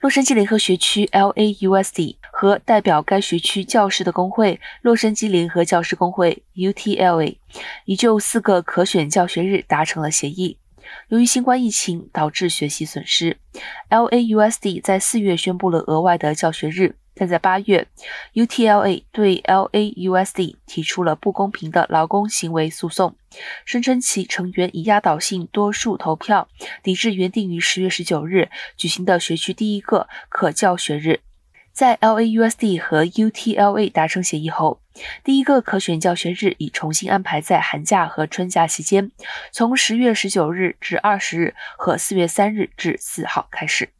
洛杉矶联合学区 （LAUSD） 和代表该学区教师的工会——洛杉矶联合教师工会 （UTLA） 已就四个可选教学日达成了协议。由于新冠疫情导致学习损失，LAUSD 在四月宣布了额外的教学日。但在八月，UTLA 对 LAUSD 提出了不公平的劳工行为诉讼，声称其成员以压倒性多数投票抵制原定于十月十九日举行的学区第一个可教学日。在 LAUSD 和 UTLA 达成协议后，第一个可选教学日已重新安排在寒假和春假期间，从十月十九日至二十日和四月三日至四号开始。